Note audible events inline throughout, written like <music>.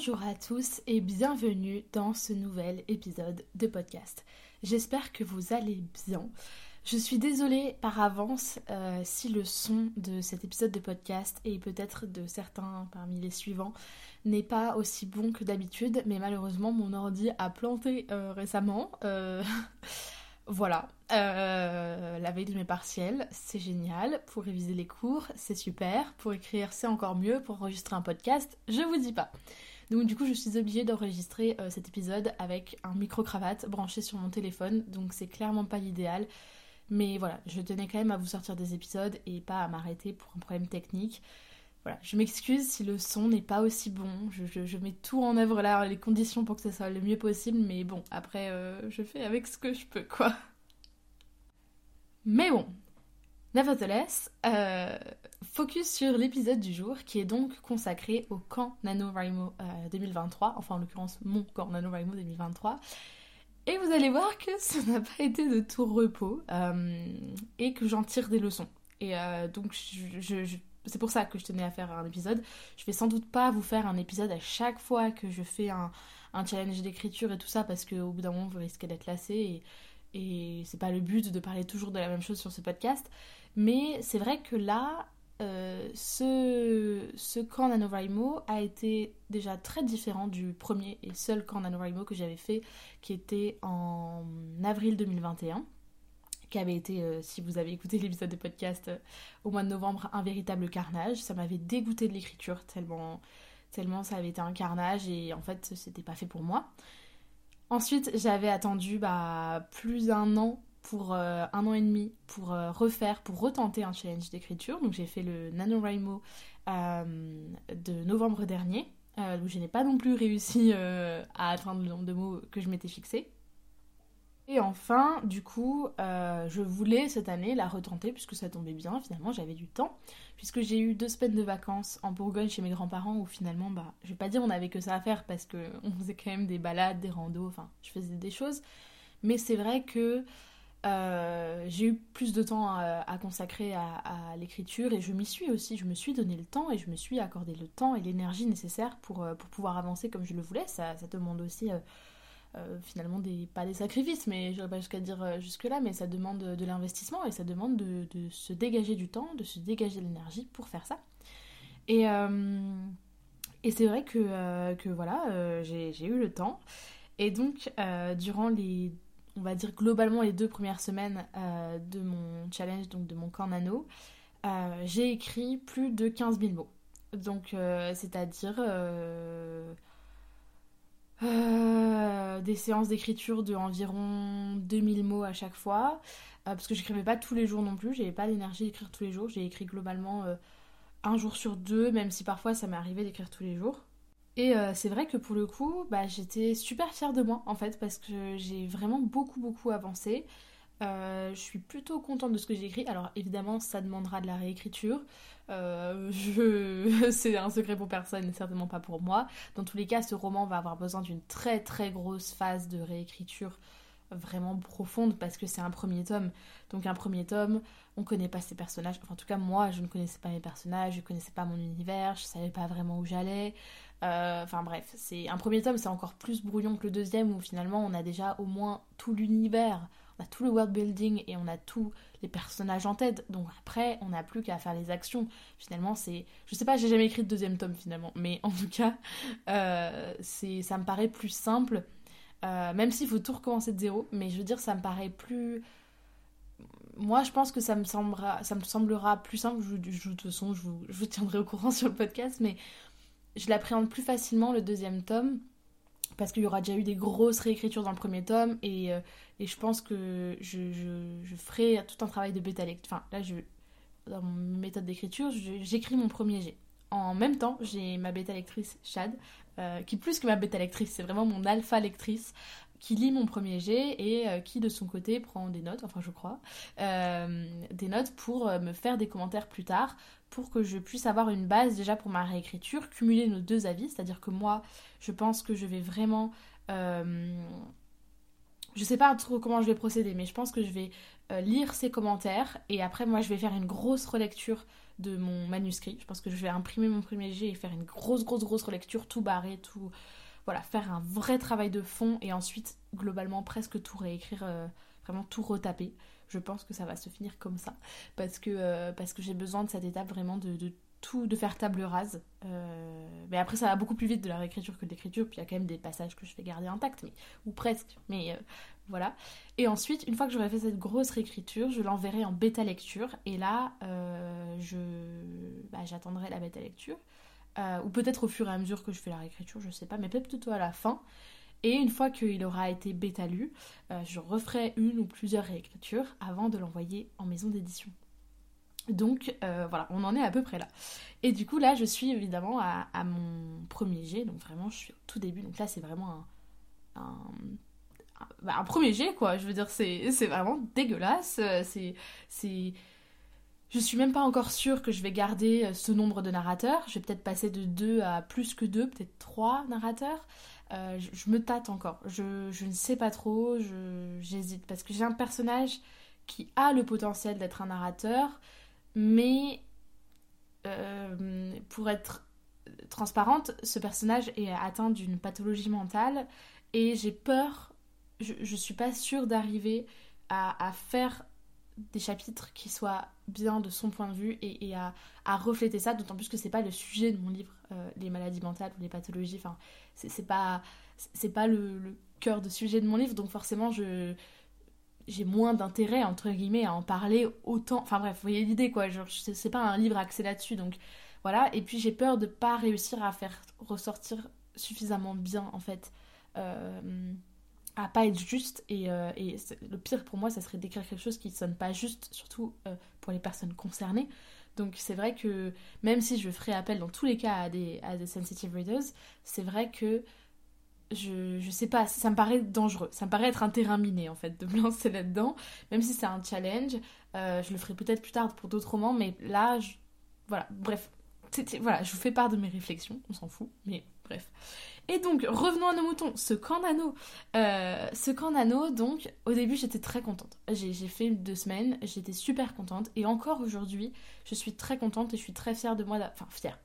Bonjour à tous et bienvenue dans ce nouvel épisode de podcast. J'espère que vous allez bien. Je suis désolée par avance euh, si le son de cet épisode de podcast et peut-être de certains parmi les suivants n'est pas aussi bon que d'habitude, mais malheureusement mon ordi a planté euh, récemment. Euh, <laughs> voilà, la veille de mes partiels, c'est génial. Pour réviser les cours, c'est super. Pour écrire, c'est encore mieux. Pour enregistrer un podcast, je vous dis pas. Donc du coup je suis obligée d'enregistrer euh, cet épisode avec un micro-cravate branché sur mon téléphone, donc c'est clairement pas l'idéal. Mais voilà, je tenais quand même à vous sortir des épisodes et pas à m'arrêter pour un problème technique. Voilà, je m'excuse si le son n'est pas aussi bon. Je, mets tout en œuvre là, les conditions pour que ce soit le mieux possible, mais bon, après, euh, je fais avec ce que je peux, quoi. Mais bon, Nevertheless, euh, focus sur l'épisode du jour qui est donc consacré au camp NaNoWriMo 2023, enfin en l'occurrence mon camp NaNoWriMo 2023. Et vous allez voir que <laughs> ça n'a pas été de tout repos euh, et que j'en tire des leçons. Et euh, donc c'est pour ça que je tenais à faire un épisode. Je vais sans doute pas vous faire un épisode à chaque fois que je fais un, challenge d'écriture et tout ça parce qu'au bout d'un moment vous risquez d'être lassé et, et c'est pas le but de parler toujours de la même chose sur ce podcast. Mais c'est vrai que là, euh, ce, ce camp NaNoWriMo a été déjà très différent du premier et seul camp NaNoWriMo que j'avais fait, qui était en avril 2021 qui avait été, euh, si vous avez écouté <laughs> l'épisode de podcast euh, au mois de novembre, un véritable carnage. Ça m'avait dégoûté de l'écriture tellement, tellement ça avait été un carnage et en fait c'était pas fait pour moi. Ensuite j'avais attendu bah, plus d'un an pour euh, un an et demi pour euh, refaire, pour retenter un challenge d'écriture. Donc j'ai fait le NaNoWriMo euh, de novembre dernier, où je n'ai pas non plus réussi à atteindre le nombre de mots que je m'étais fixé. Et enfin, du coup, je voulais cette année la retenter puisque ça tombait bien, finalement j'avais du temps, puisque j'ai eu deux semaines de vacances en Bourgogne chez mes grands-parents où finalement, bah, je vais pas dire on avait que ça à faire parce qu'on faisait quand même des balades, des randos, enfin, je faisais des choses, mais c'est vrai que euh, j'ai eu plus de temps à, consacrer à, l'écriture et je m'y suis aussi, je me suis donné le temps et je me suis accordé le temps et l'énergie nécessaire pour, euh, pour pouvoir avancer comme je le voulais. Ça, demande aussi euh, finalement pas des sacrifices, mais je pas jusqu'à dire jusque là, mais ça demande de l'investissement et ça demande de, se dégager du temps, de se dégager de l'énergie pour faire ça. Et, et c'est vrai que, que voilà, j'ai eu le temps. Et donc, durant les on va dire globalement les deux premières semaines euh, de mon challenge, donc de mon camp nano, euh, j'ai écrit plus de 15 000 mots. Donc, euh, c'est-à-dire des séances d'écriture de environ 2000 mots à chaque fois, parce que j'écrivais pas tous les jours non plus, j'avais pas l'énergie d'écrire tous les jours, j'ai écrit globalement un jour sur deux, même si parfois ça m'est arrivé d'écrire tous les jours. Et euh, c'est vrai que pour le coup, bah, j'étais super fière de moi en fait parce que j'ai vraiment beaucoup beaucoup avancé. Euh, je suis plutôt contente de ce que j'ai écrit. Alors évidemment, ça demandera de la réécriture. Euh, <laughs> c'est un secret pour personne et certainement pas pour moi. Dans tous les cas, ce roman va avoir besoin d'une très très grosse phase de réécriture vraiment profonde parce que c'est un premier tome. Donc un premier tome, on connaît pas ses personnages. Enfin, en tout cas, moi, je ne connaissais pas mes personnages, je connaissais pas mon univers, je savais pas vraiment où j'allais. Euh, enfin bref, c'est un premier tome, c'est encore plus brouillon que le deuxième où finalement on a déjà au moins tout l'univers, on a tout le world building et on a tous les personnages en tête. Donc après, on n'a plus qu'à faire les actions. Finalement, c'est, je sais pas, j'ai jamais écrit de deuxième tome finalement, mais en tout cas, euh, c'est, ça me paraît plus simple. Euh, même s'il faut tout recommencer de zéro, mais je veux dire, ça me paraît plus. Moi, je pense que ça me semblera, ça me semblera plus simple. Je, de toute façon, je vous, tiendrai au courant <laughs> sur le podcast, mais je l'appréhende plus facilement le deuxième tome parce qu'il y aura déjà eu des grosses réécritures dans le premier tome et, euh, je pense que je, je, ferai tout un travail de bêta lecture. Enfin, là, je, dans mon méthode d'écriture, j'écris mon premier jet. En même temps, j'ai ma bêta lectrice Chad, euh, qui plus que ma bêta lectrice, c'est vraiment mon alpha lectrice, qui lit mon premier jet et euh, qui de son côté prend des notes, enfin je crois, euh, des notes pour me faire des commentaires plus tard, pour que je puisse avoir une base déjà pour ma réécriture, cumuler nos deux avis, c'est-à-dire que moi, je pense que je vais vraiment... je sais pas trop comment je vais procéder, mais je pense que je vais lire ces commentaires et après moi je vais faire une grosse relecture de mon manuscrit. Je pense que je vais imprimer mon premier jet et faire une grosse, grosse, grosse relecture, tout barré, tout. Voilà, faire un vrai travail de fond et ensuite, globalement, presque tout réécrire, euh, vraiment tout retaper. Je pense que ça va se finir comme ça parce que, euh, que j'ai besoin de cette étape vraiment de, tout, de faire table rase. Euh, mais après, ça va beaucoup plus vite de la réécriture que de l'écriture. Puis il y a quand même des passages que je vais garder intacts, ou presque. Mais voilà. Et ensuite, une fois que j'aurai fait cette grosse réécriture, je l'enverrai en bêta lecture. Et là, euh, je, bah, j'attendrai la bêta lecture. Euh, ou peut-être au fur et à mesure que je fais la réécriture, je sais pas, mais peut-être plutôt à la fin. Et une fois qu'il aura été bêta lu, euh, je referai une ou plusieurs réécritures avant de l'envoyer en maison d'édition. Donc voilà, on en est à peu près là. Et du coup là, je suis évidemment à, mon premier jet, donc vraiment je suis au tout début. Donc là, c'est vraiment un bah, un premier jet, quoi. Je veux dire, c'est vraiment dégueulasse. Euh, c'est. Je suis même pas encore sûre que je vais garder euh, ce nombre de narrateurs. Je vais peut-être passer de 2 à plus que 2, peut-être 3 narrateurs. Euh, je, me tâte encore. Je, je ne sais pas trop. J'hésite. Parce que j'ai un personnage qui a le potentiel d'être un narrateur, mais pour être transparente, ce personnage est atteint d'une pathologie mentale et j'ai peur je, suis pas sûre d'arriver à, faire des chapitres qui soient bien de son point de vue et, à, refléter ça, d'autant plus que c'est pas le sujet de mon livre, euh, les maladies mentales ou les pathologies, enfin, c'est pas, c'est pas le, cœur de sujet de mon livre, donc forcément, je j'ai moins d'intérêt, entre guillemets, à en parler autant. Enfin bref, vous voyez l'idée, quoi. C'est pas un livre axé là-dessus, donc voilà. Et puis j'ai peur de pas réussir à faire ressortir suffisamment bien, en fait. Euh, à pas être juste et, euh, le pire pour moi ça serait d'écrire quelque chose qui sonne pas juste surtout euh, pour les personnes concernées. Donc c'est vrai que même si je ferai appel dans tous les cas à des, à des sensitive readers c'est vrai que je, je sais pas ça me paraît dangereux. Ça me paraît être un terrain miné en fait de me <laughs> lancer là dedans même si c'est un challenge euh, je le ferai peut-être plus tard pour d'autres romans mais là voilà. Bref. Voilà je vous fais part de mes réflexions on s'en fout mais bref et donc, revenons à nos moutons. Ce camp nano. Euh, ce camp nano, donc, au début, j'étais très contente. J'ai fait deux semaines, j'étais super contente. Et encore aujourd'hui, je suis très contente et je suis très fière de moi. Enfin, fière.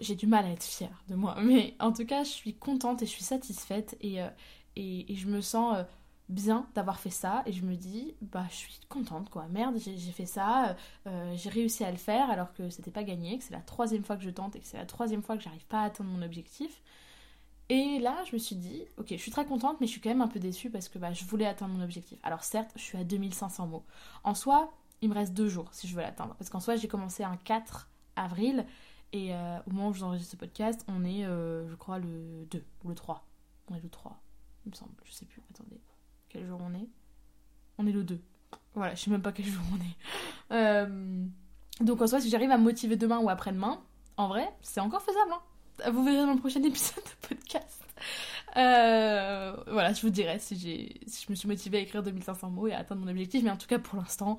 J'ai du mal à être fière de moi. <laughs> Mais en tout cas, je suis contente et je suis satisfaite. Et, euh, et, je me sens... Euh, bien d'avoir fait ça et je me dis bah je suis contente quoi. Merde j'ai fait ça euh, j'ai réussi à le faire alors que c'était pas gagné que c'est la troisième fois que je tente et que c'est la troisième fois que j'arrive pas à atteindre mon objectif. Et là je me suis dit ok je suis très contente mais je suis quand même un peu déçue parce que bah, je voulais atteindre mon objectif. Alors certes je suis à 2500 mots. En soi il me reste deux jours si je veux l'atteindre. Parce qu'en soi j'ai commencé un 4 avril et euh, au moment où je vous enregistre ce podcast on est euh, je crois le 2 ou le 3 on est le 3 il me semble je sais plus attendez jour on est On est le 2. Voilà, je sais même pas quel <laughs> jour on est. Euh, donc en soi, si j'arrive à me motiver demain ou après-demain, en vrai, c'est encore faisable. Hein. Vous verrez dans le prochain <laughs> épisode de podcast. Euh, voilà, je vous dirai si, si je me suis motivée à écrire 2500 mots et à atteindre mon objectif. Mais en tout cas, pour l'instant,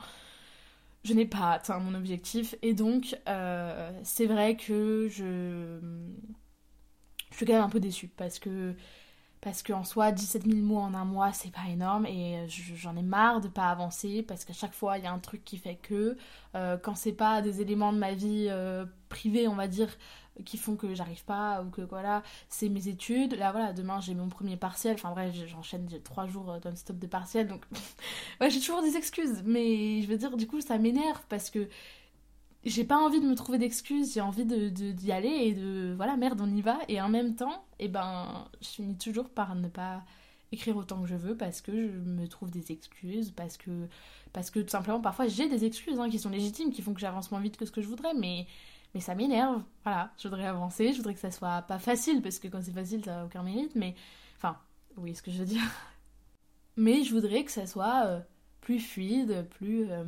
je n'ai pas atteint mon objectif. Et donc, euh, c'est vrai que je... je suis quand même un peu déçue parce que parce qu'en soi 17 000 mots en un mois c'est pas énorme et euh, j'en ai marre de pas avancer parce qu'à chaque fois il y a un truc qui fait que euh, quand c'est pas des éléments de ma vie euh, privée on va dire qui font que j'arrive pas ou que voilà c'est mes études. Là voilà demain j'ai mon premier partiel. Enfin bref j'enchaîne j'ai trois jours non-stop de partiel donc <laughs> ouais j'ai toujours des excuses. Mais je veux dire du coup ça m'énerve parce que j'ai pas envie de me trouver d'excuses, j'ai envie de, d'y aller et de voilà, merde, on y va. Et en même temps, eh ben, je finis toujours par ne pas écrire autant que je veux parce que je me trouve des excuses, parce que, parce que tout simplement, parfois j'ai des excuses hein, qui sont légitimes, qui font que j'avance moins vite que ce que je voudrais, mais, mais ça m'énerve. Voilà, je voudrais avancer, je voudrais que ça soit pas facile parce que quand c'est facile, ça n'a aucun mérite, mais enfin, oui, ce que je veux dire. <laughs> mais je voudrais que ça soit euh, plus fluide, plus. Euh,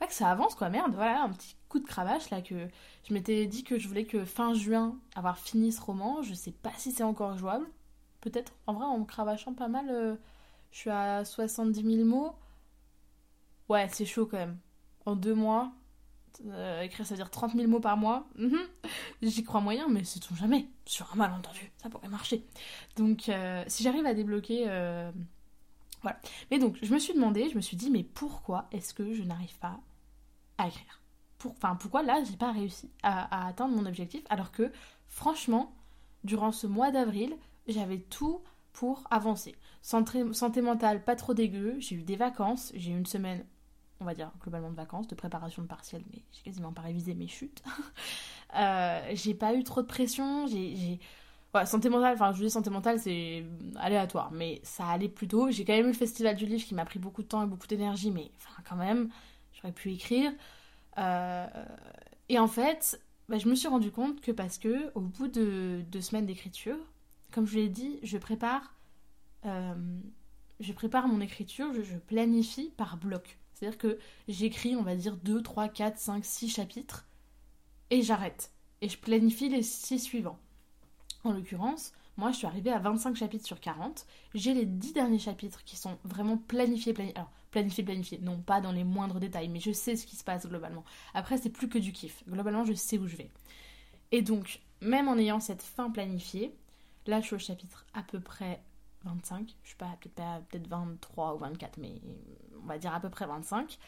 ouais, que ça avance quoi, merde, voilà, un petit coup de cravache là que je m'étais dit que je voulais que fin juin avoir fini ce roman, je sais pas si c'est encore jouable, peut-être, en vrai en cravachant pas mal, euh, je suis à 70 000 mots, ouais c'est chaud quand même, en deux mois, euh, écrire ça veut dire 30 000 mots par mois, mhm. j'y crois moyen mais c'est tout jamais, sur un malentendu, ça pourrait marcher, donc euh, si j'arrive à débloquer... Voilà. Mais donc, je me suis demandé, je me suis dit, mais pourquoi est-ce que je n'arrive pas à écrire? Pour, pourquoi là, j'ai pas réussi à, atteindre mon objectif alors que, franchement, durant ce mois d'avril, j'avais tout pour avancer. Santé, santé mentale, pas trop dégueu, j'ai eu des vacances, j'ai eu une semaine, on va dire globalement de vacances, de préparation de partiel, mais j'ai quasiment pas révisé mes chutes. <laughs> euh, j'ai pas eu trop de pression, j'ai Ouais, santé mentale, enfin je dis santé mentale, c'est aléatoire, mais ça allait plutôt. J'ai quand même eu le festival du livre qui m'a pris beaucoup de temps et beaucoup d'énergie, mais enfin quand même, j'aurais pu écrire. Euh, et en fait, bah, je me suis rendu compte que parce que au bout de deux semaines d'écriture, comme je l'ai dit, je prépare, euh, je prépare mon écriture, je, planifie par bloc. C'est-à-dire que j'écris, on va dire, 2, 3, 4, 5, 6 chapitres, et j'arrête. Et je planifie les 6 suivants. En l'occurrence, moi je suis arrivée à 25 chapitres sur 40. J'ai les 10 derniers chapitres qui sont vraiment planifiés, planifiés. Planifiés, planifiés, non pas dans les moindres détails, mais je sais ce qui se passe globalement. Après, c'est plus que du kiff. Globalement, je sais où je vais. Et donc, même en ayant cette fin planifiée, là je suis au chapitre à peu près 25. Je suis pas peut-être peut 23 ou 24, mais on va dire à peu près 25.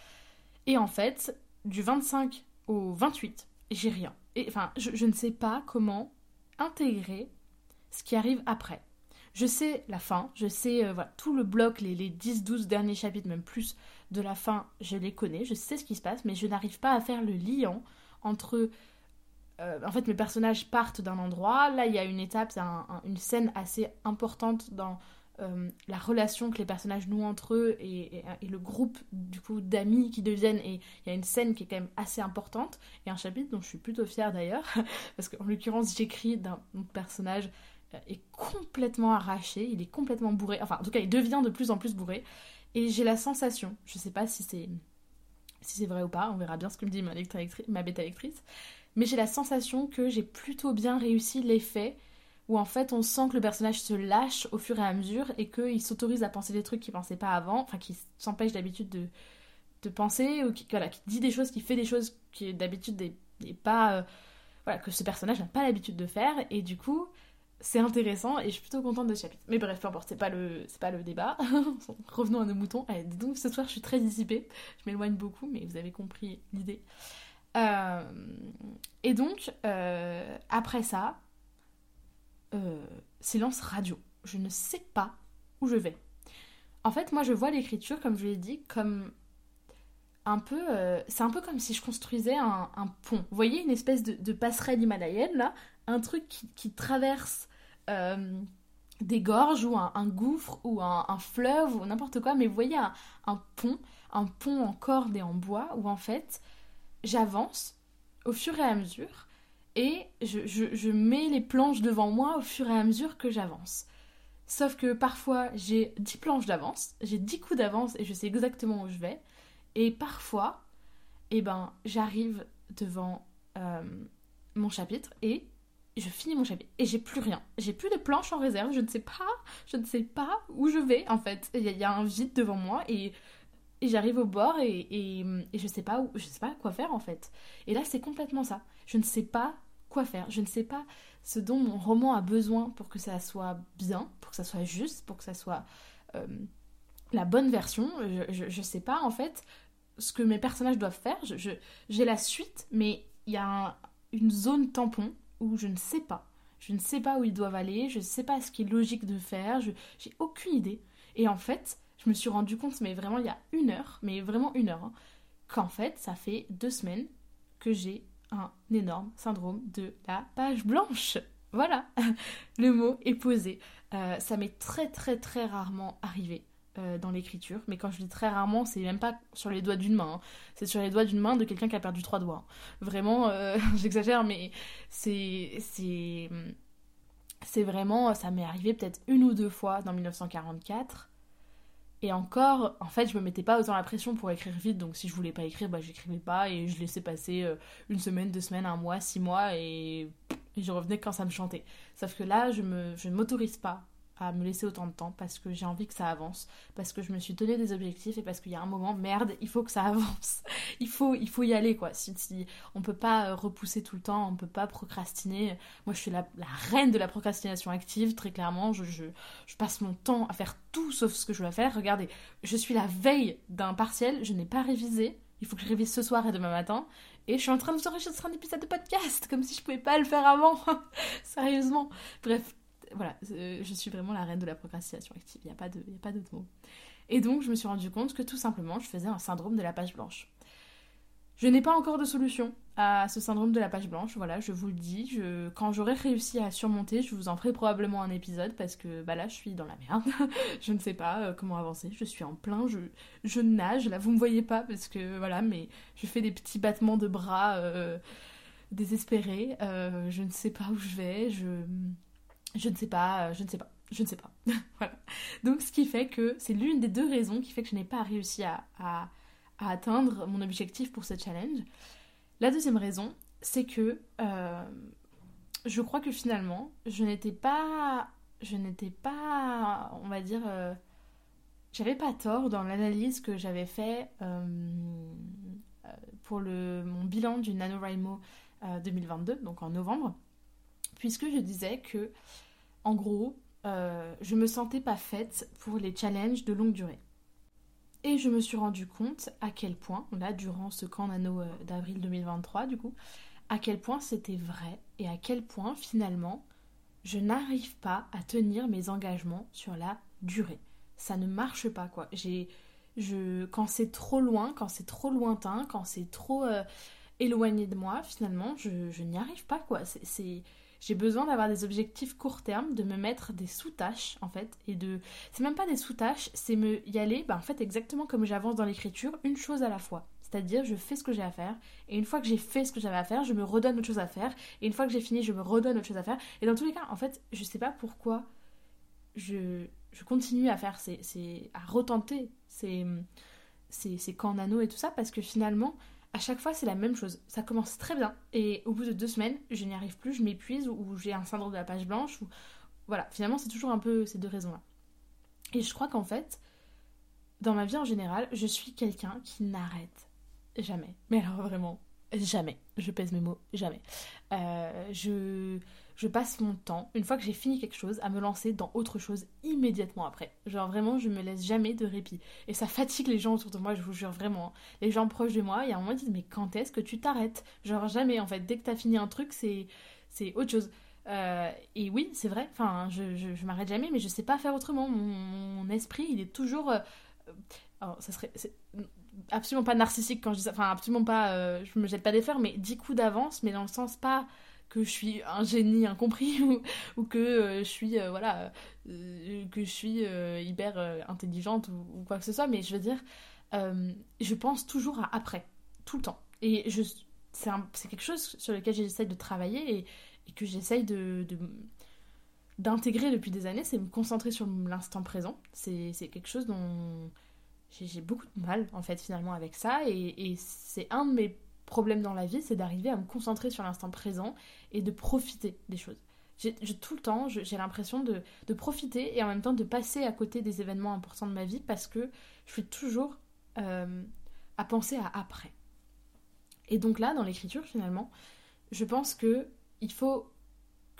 Et en fait, du 25 au 28, j'ai rien. Et enfin, je ne sais pas comment intégrer ce qui arrive après. Je sais la fin, je sais euh, tout le bloc, les, les 10-12 derniers chapitres, même plus de la fin, je les connais, je sais ce qui se passe, mais je n'arrive pas à faire le lien entre... Euh, en fait, mes personnages partent d'un endroit, là il y a une étape, c'est une scène assez importante dans euh, la relation que les personnages nouent entre eux et, le groupe du coup d'amis qui deviennent. Et il y a une scène qui est quand même assez importante et un chapitre dont je suis plutôt fière d'ailleurs <laughs> parce qu'en l'occurrence j'écris d'un personnage est complètement arraché, il est complètement bourré, enfin en tout cas il devient de plus en plus bourré et j'ai la sensation, je sais pas si c'est si c'est vrai ou pas, on verra bien ce que me dit ma, ma bêta lectrice, mais j'ai la sensation que j'ai plutôt bien réussi l'effet où en fait on sent que le personnage se lâche au fur et à mesure et qu'il s'autorise à penser des trucs qu'il pensait pas avant, enfin qui s'empêche d'habitude de, de penser, ou qui, voilà, qui dit des choses, qui fait des choses qui d'habitude n'est pas. Euh, voilà, que ce personnage n'a pas l'habitude de faire, et du coup, c'est intéressant et je suis plutôt contente de ce chapitre. Mais bref, peu importe, c'est pas le, c'est pas le débat. <laughs> Revenons à nos moutons. Allez, donc ce soir, je suis très dissipée. Je m'éloigne beaucoup, mais vous avez compris l'idée. Euh, et donc, euh, après ça, euh, silence radio. Je ne sais pas où je vais. En fait, moi, je vois l'écriture, comme je l'ai dit, comme un peu. C'est un peu comme si je construisais un, pont. Vous voyez, une espèce de, passerelle himalayenne, là? Un truc qui, traverse euh, des gorges ou un, gouffre ou un, fleuve ou n'importe quoi. Mais vous voyez, un, pont, un pont en corde et en bois où en fait, j'avance au fur et à mesure et je, mets les planches devant moi au fur et à mesure que j'avance. Sauf que parfois j'ai 10 planches d'avance, j'ai 10 coups d'avance et je sais exactement où je vais. Et parfois, eh ben, j'arrive devant euh, mon chapitre et je finis mon chapitre et j'ai plus rien. J'ai plus de planches en réserve, je ne sais pas, je ne sais pas où je vais en fait. Il y, a un vide devant moi et, j'arrive au bord et, et, et, je sais pas où, je sais pas quoi faire en fait. Et là c'est complètement ça. Je ne sais pas quoi faire. Je ne sais pas ce dont mon roman a besoin pour que ça soit bien, pour que ça soit juste, pour que ça soit euh, la bonne version. Je, ne sais pas en fait ce que mes personnages doivent faire. J'ai la suite, mais il y a une zone tampon où je ne sais pas. Je ne sais pas où ils doivent aller, je ne sais pas ce qui est logique de faire, j'ai aucune idée. Et en fait, je me suis rendu compte, mais vraiment il y a une heure, mais vraiment une heure, hein, qu'en fait, ça fait deux semaines que j'ai un énorme syndrome de la page blanche. Voilà, <laughs> le mot est posé. Euh, ça m'est très très très rarement arrivé euh, dans l'écriture, mais quand je dis très rarement, c'est même pas sur les doigts d'une main, hein. c'est sur les doigts d'une main de quelqu'un qui a perdu trois doigts. Vraiment, euh, <laughs> j'exagère, mais c'est c'est c'est vraiment, ça m'est arrivé peut-être une ou deux fois dans 1944, Et encore, en fait, je me mettais pas autant la pression pour écrire vite, donc si je voulais pas écrire, bah j'écrivais pas et je laissais passer euh, une semaine, deux semaines, un mois, six mois et, et je revenais quand ça me chantait. Sauf que là, je me, je ne m'autorise pas à me laisser autant de temps parce que j'ai envie que ça avance, parce que je me suis donné des objectifs et parce qu'il y a un moment, merde, il faut que ça <laughs> avance. il, faut, il faut y aller, quoi. Si, si, on peut pas euh, repousser tout le temps, on peut pas procrastiner. Moi, je suis la, reine de la procrastination active, très clairement. Je, je, je, passe mon temps à faire tout sauf ce que je dois faire. Regardez, je suis la veille d'un partiel, je n'ai pas révisé. Il faut que je révise ce soir et demain matin. Et je suis en train de vous enregistrer un épisode de podcast, comme si je pouvais pas le faire avant. <laughs> Sérieusement. Bref, voilà, euh, je suis vraiment la reine de la procrastination active, il n'y a pas d'autre mot. Et donc, je me suis rendu compte que tout simplement, je faisais un syndrome de la page blanche. Je n'ai pas encore de solution à ce syndrome de la page blanche, voilà, je vous le dis. Quand j'aurai réussi à surmonter, je vous en ferai probablement un épisode parce que bah là, je suis dans la merde. <laughs> je ne sais pas euh, comment avancer, je suis en plein, je... je nage. Là, vous me voyez pas parce que voilà, mais je fais des petits battements de bras euh, désespérés. je ne sais pas où je vais, je je ne sais pas, euh, je ne sais pas, je ne sais pas. <laughs> voilà. Donc ce qui fait que c'est l'une des deux raisons qui fait que je n'ai pas réussi à, à, atteindre mon objectif pour ce challenge. La deuxième raison, c'est que euh, je crois que finalement, je n'étais pas, je n'étais pas, on va dire, euh, j'avais pas tort dans l'analyse que j'avais fait pour le, mon bilan du NaNoWriMo 2022, donc en novembre puisque je disais que, en gros, euh, je me sentais pas faite pour les challenges de longue durée. Et je me suis rendu compte à quel point, là, durant ce camp nano euh, d'avril 2023, du coup, à quel point c'était vrai et à quel point, finalement, je n'arrive pas à tenir mes engagements sur la durée. Ça ne marche pas, quoi. J'ai. Je, quand c'est trop loin, quand c'est trop lointain, quand c'est trop euh, éloigné de moi, finalement, je, je n'y arrive pas, quoi. C'est j'ai besoin d'avoir des objectifs court terme, de me mettre des sous-tâches en fait, et de... C'est même pas des sous-tâches, c'est me y aller, bah, en fait exactement comme j'avance dans l'écriture, une chose à la fois. C'est-à-dire, je fais ce que j'ai à faire, et une fois que j'ai fait ce que j'avais à faire, je me redonne autre chose à faire, et une fois que j'ai fini, je me redonne autre chose à faire. Et dans tous les cas, en fait, je sais pas pourquoi je, je continue à faire ces, ces à retenter ces, ces, ces camps nano et tout ça, parce que finalement, à chaque fois, c'est la même chose. Ça commence très bien et au bout de deux semaines, je n'y arrive plus, je m'épuise ou, j'ai un syndrome de la page blanche. Ou... Voilà, finalement, c'est toujours un peu ces deux raisons-là. Et je crois qu'en fait, dans ma vie en général, je suis quelqu'un qui n'arrête jamais. Mais alors vraiment, jamais. Je pèse mes mots, jamais. Euh, je je passe mon temps, une fois que j'ai fini quelque chose, à me lancer dans autre chose immédiatement après. Genre vraiment, je me laisse jamais de répit. Et ça <laughs> fatigue les gens autour de moi, je vous jure vraiment. Les gens proches de moi, il y a un moment, ils disent Mais quand est-ce que tu t'arrêtes? Genre jamais, en fait. Dès que t'as fini un truc, c'est, autre chose. Euh, et oui, c'est vrai, enfin, je, je, m'arrête jamais, mais je sais pas faire autrement. Mon, esprit, il est toujours. Euh, alors, ça serait. absolument pas narcissique quand je dis ça, enfin, absolument pas. Euh, je me jette pas des fleurs, mais 10 coups d'avance, mais dans le sens pas que je suis un génie incompris <laughs> ou, ou que euh, je suis euh, voilà euh, que je suis hyper intelligente ou, quoi que ce soit. Mais je veux dire je pense toujours à après tout le temps. Et je c'est quelque chose sur lequel j'essaye de travailler et, et que j'essaye de, d'intégrer depuis des années c'est me concentrer sur l'instant présent. C'est quelque chose dont j'ai beaucoup de mal en fait finalement avec ça. Et, et c'est un de mes problème dans la vie, c'est d'arriver à me concentrer sur l'instant présent et de profiter des choses. J'ai, tout le temps, j'ai l'impression de, profiter et en même temps de passer à côté des événements importants de ma vie parce que je suis toujours euh, à penser à après. Et donc là, dans l'écriture, finalement, je pense que il faut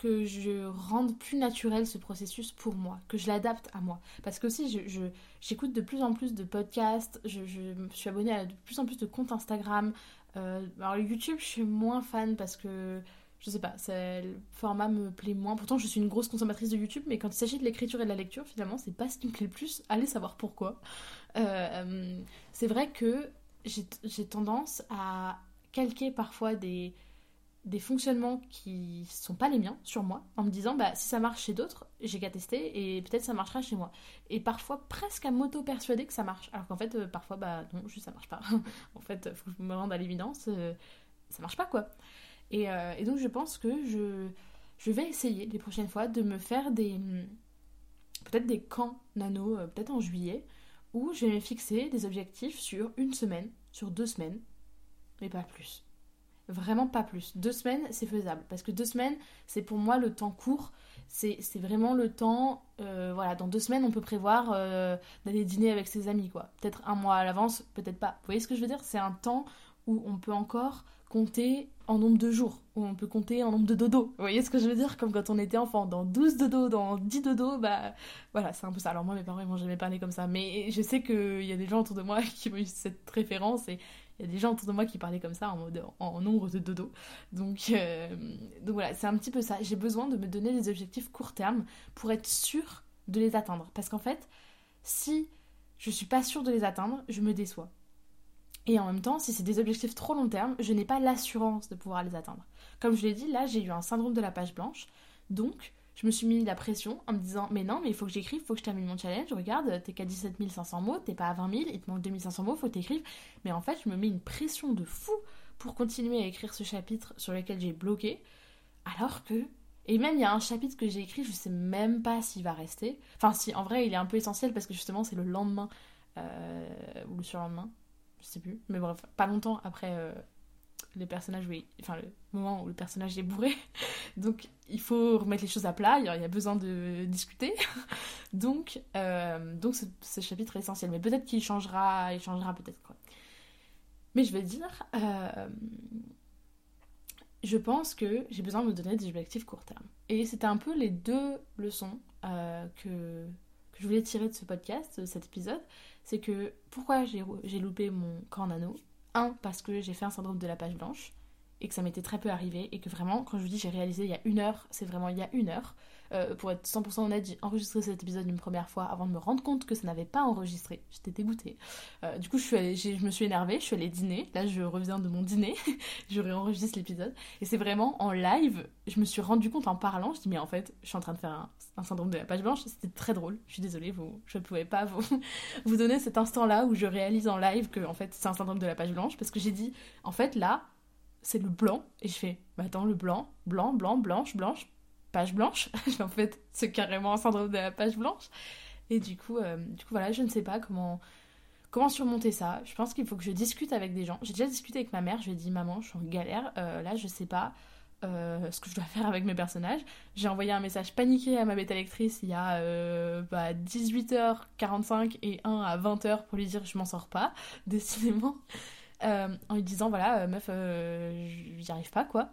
que je rende plus naturel ce processus pour moi, que je l'adapte à moi. Parce que aussi, j'écoute de plus en plus de podcasts, je, je, suis abonnée à de plus en plus de comptes Instagram, euh, alors YouTube, je suis moins fan parce que je sais pas, le format me plaît moins. Pourtant, je suis une grosse consommatrice de YouTube, mais quand il s'agit de l'écriture et de la lecture, finalement, c'est pas ce qui me plaît le plus. Allez savoir pourquoi. Euh, c'est vrai que j'ai tendance à calquer parfois des, des fonctionnements qui sont pas les miens sur moi en me disant bah si ça marche chez d'autres j'ai qu'à tester et peut-être ça marchera chez moi. Et parfois presque à m'auto persuader que ça marche. Alors qu'en fait euh, parfois bah non juste ça marche pas. <laughs> En fait faut que je me rende à l'évidence euh, ça marche pas quoi. Et, euh, et, donc je pense que je je vais essayer les prochaines fois de me faire des peut-être des camps nano peut-être en juillet où je vais me fixer des objectifs sur une semaine, sur deux semaines, mais pas plus. Vraiment pas plus. Deux semaines, c'est faisable. Parce que deux semaines, c'est pour moi le temps court. C'est vraiment le temps. Euh, voilà, dans deux semaines, on peut prévoir euh, d'aller dîner avec ses amis, quoi. Peut-être un mois à l'avance, peut-être pas. Vous voyez ce que je veux dire? C'est un temps où on peut encore compter en nombre de jours, où on peut compter en nombre de dodos. Vous voyez ce que je veux dire? Comme quand on était enfant, dans 12 dodos, dans 10 dodos, bah voilà, c'est un peu ça. Alors moi, mes parents, ils m'ont jamais parlé comme ça, mais je sais qu'il y a des gens autour de moi <laughs> qui ont eu cette référence et il y a des gens autour de moi qui parlaient comme ça en, mode, en, nombre de dodos. Donc, euh, donc voilà, c'est un petit peu ça. J'ai besoin de me donner des objectifs court terme pour être sûre de les atteindre. Parce qu'en fait, si je suis pas sûre de les atteindre, je me déçois. Et en même temps, si c'est des objectifs trop long terme, je n'ai pas l'assurance de pouvoir les atteindre. Comme je l'ai dit, là, j'ai eu un syndrome de la page blanche. Donc, je me suis mis la pression en me disant Mais non, mais il faut que j'écrive, il faut que je termine mon challenge. Regarde, t'es qu'à 17 500 mots, t'es pas à 20 000, il te manque 2500 mots, faut que t'écrives. Mais en fait, je me mets une pression de fou pour continuer à écrire ce chapitre sur lequel j'ai bloqué. Alors que. Et même, il y a un chapitre que j'ai écrit, je sais même pas s'il va rester. Enfin, si, en vrai, il est un peu essentiel parce que justement, c'est le lendemain euh, ou le surlendemain je sais plus, mais bref, pas longtemps après euh, les personnages, oui, enfin le moment où le personnage est bourré. <laughs> Donc il faut remettre les choses à plat, il y a, besoin de discuter. <laughs> donc euh, donc ce, chapitre est essentiel, mais peut-être qu'il changera, il changera peut-être quoi. Mais je vais dire, euh, je pense que j'ai besoin de me donner des objectifs court terme. Et c'était un peu les deux leçons que, que je voulais tirer de ce podcast, de cet épisode c'est que pourquoi j'ai loupé mon corps Un, parce que j'ai fait un syndrome de la page blanche et que ça m'était très peu arrivé et que vraiment, quand je vous dis j'ai réalisé il y a une heure, c'est vraiment il y a une heure. Euh, pour être 100% honnête, j'ai enregistré cet épisode une première fois avant de me rendre compte que ça n'avait pas enregistré. J'étais dégoûtée. Euh, du coup, je, me suis énervée, je suis allée dîner. Là, je reviens de mon dîner, <laughs> je réenregistre l'épisode. Et c'est vraiment en live, je me suis rendu compte en parlant, je dis mais en fait, je suis en train de faire un, syndrome de la page blanche. C'était très drôle. Je suis désolée, vous, je ne pouvais pas vous, <laughs> vous donner cet instant-là où je réalise en live que en fait c'est un syndrome de la page blanche parce que j'ai dit en fait là c'est le blanc et je fais bah attends le blanc blanc blanc blanche blanche page blanche. <laughs> en fait, c'est carrément un syndrome de la page blanche. Et du coup, euh, du coup, voilà, je ne sais pas comment, comment surmonter ça. Je pense qu'il faut que je discute avec des gens. J'ai déjà discuté avec ma mère, je lui ai dit Maman, je suis en galère. Euh, là, je sais pas euh, ce que je dois <laughs> faire avec mes personnages. J'ai envoyé un message paniqué à ma bêta lectrice il y a 18h45 bah, et un à 20h pour lui dire Je m'en sors pas, <laughs> décidément. en lui disant Voilà, meuf, j'y arrive pas, quoi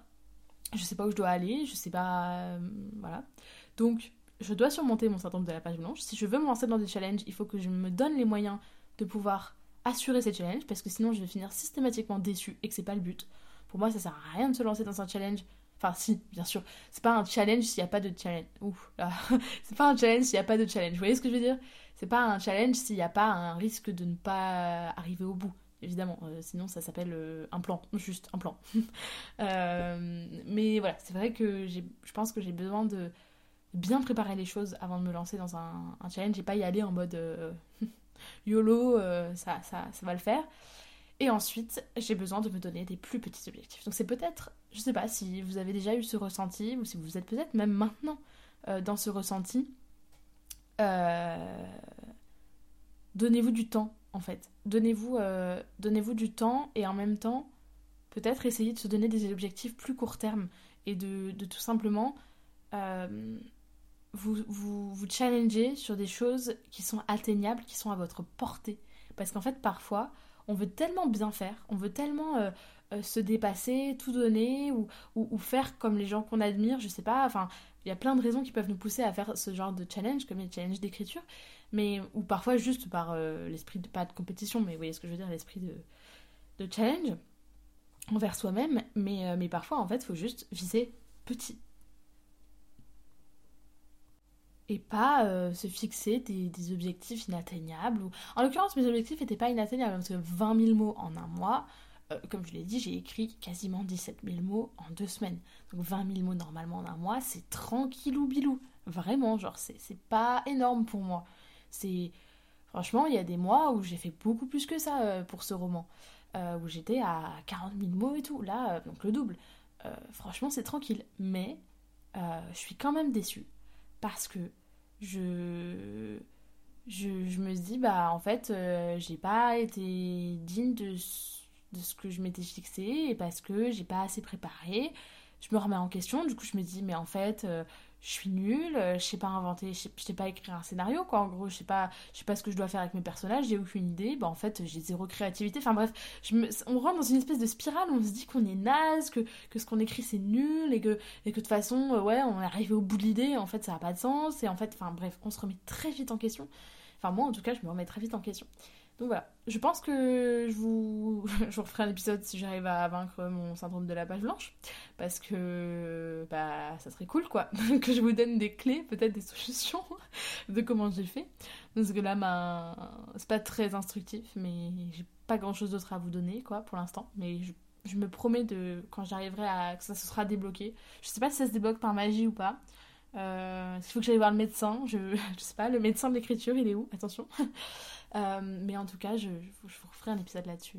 je sais pas où je dois aller, je sais pas. Euh, voilà. Donc, je dois surmonter mon syndrome de la page blanche. Si je veux me lancer dans des challenges, il faut que je me donne les moyens de pouvoir assurer ces challenges parce que sinon je vais finir systématiquement déçu et que c'est pas le but. Pour moi, ça sert à rien de se lancer dans un challenge. Enfin, si, bien sûr. C'est pas un challenge s'il n'y a pas de challenge. Ouf, là. <laughs> c'est pas un challenge s'il n'y a pas de challenge. Vous voyez ce que je veux dire? C'est pas un challenge s'il n'y a pas un risque de ne pas arriver au bout évidemment. Euh, sinon, ça s'appelle euh, un plan, <laughs> juste un plan. <laughs> Euh, mais voilà, c'est vrai que je pense que j'ai besoin de bien préparer les choses avant de me lancer dans un, challenge et pas y aller en mode <laughs> YOLO, ça, ça, ça va le faire. Et ensuite, j'ai besoin de me donner des plus petits objectifs. Donc c'est peut-être, je sais pas si vous avez déjà eu ce ressenti ou si vous êtes peut-être même maintenant dans ce ressenti. Donnez-vous du temps en fait. Donnez-vous euh, donnez-vous du temps et en même temps, peut-être essayer de se donner des objectifs plus court terme et de, tout simplement euh, vous, vous, vous challenger sur des choses qui sont atteignables, qui sont à votre portée. Parce qu'en fait, parfois, on veut tellement bien faire, on veut tellement euh, se dépasser, tout donner, ou, faire comme les gens qu'on admire, je sais pas, enfin, il y a plein de raisons qui peuvent nous pousser à faire ce genre de challenge, comme les challenges d'écriture mais ou parfois juste par euh, l'esprit de pas de compétition mais vous voyez ce que je veux dire l'esprit de, challenge envers soi-même mais, euh, mais parfois en fait faut juste viser petit et pas euh, se fixer des, objectifs inatteignables ou... en l'occurrence mes objectifs n'étaient pas inatteignables parce que 20 000 mots en un mois comme je l'ai dit, j'ai écrit quasiment 17 000 mots en deux semaines. Donc 20 000 mots normalement en un mois, c'est tranquillou bilou. Vraiment, genre, c'est pas énorme pour moi. C'est franchement, il y a des mois où j'ai fait beaucoup plus que ça euh, pour ce roman, euh, où j'étais à 40 000 mots et tout. Là, euh, donc le double. franchement, c'est tranquille, mais je suis quand même déçue parce que je je, me dis, bah en fait, j'ai pas été digne de, de ce que je m'étais fixé et parce que j'ai pas assez préparé. Je me remets en question, du coup je me dis, mais en fait, je suis nulle, euh, je sais pas inventer, je sais, sais, pas écrire un scénario quoi en gros, je sais pas je sais pas ce que je dois faire avec mes personnages, j'ai aucune idée, bah en fait j'ai zéro créativité, enfin bref, je me, on rentre dans une espèce de spirale où on se dit qu'on est naze, que, que ce qu'on écrit c'est nul et que, et que de toute façon euh, ouais on est arrivé au bout de l'idée, en fait ça a pas de sens et en fait enfin bref on se remet très vite en question, enfin moi en tout cas je me remets très vite en question. Donc voilà, je pense que je vous, <laughs> je vous referai un épisode si j'arrive à vaincre mon syndrome de la page blanche. Parce que bah, ça serait cool quoi. <laughs> que je vous donne des clés, peut-être des solutions <laughs> de comment j'ai fait. Parce que là, bah, c'est pas très instructif, mais j'ai pas grand chose d'autre à vous donner quoi pour l'instant. Mais je, me promets de quand j'arriverai à que ça se sera débloqué. Je sais pas si ça se débloque par magie ou pas. Euh, il faut que j'aille voir le médecin. Je, je sais pas, le médecin de l'écriture, il est où? Attention. Euh, mais en tout cas, je, vous referai un épisode là-dessus.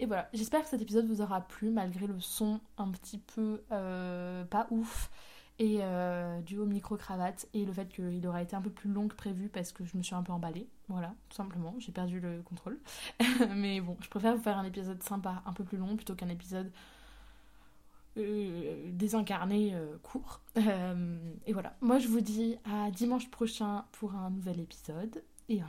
Et, voilà, j'espère que cet épisode vous aura plu malgré le son un petit peu euh, pas ouf et euh, du haut micro-cravate et le fait qu'il aura été un peu plus long que prévu parce que je me suis un peu emballée. Voilà, tout simplement, j'ai perdu le contrôle. <laughs> mais bon, je préfère vous faire un épisode sympa, un peu plus long plutôt qu'un épisode désincarné court. <laughs> et voilà, moi je vous dis à dimanche prochain pour un nouvel épisode. Et en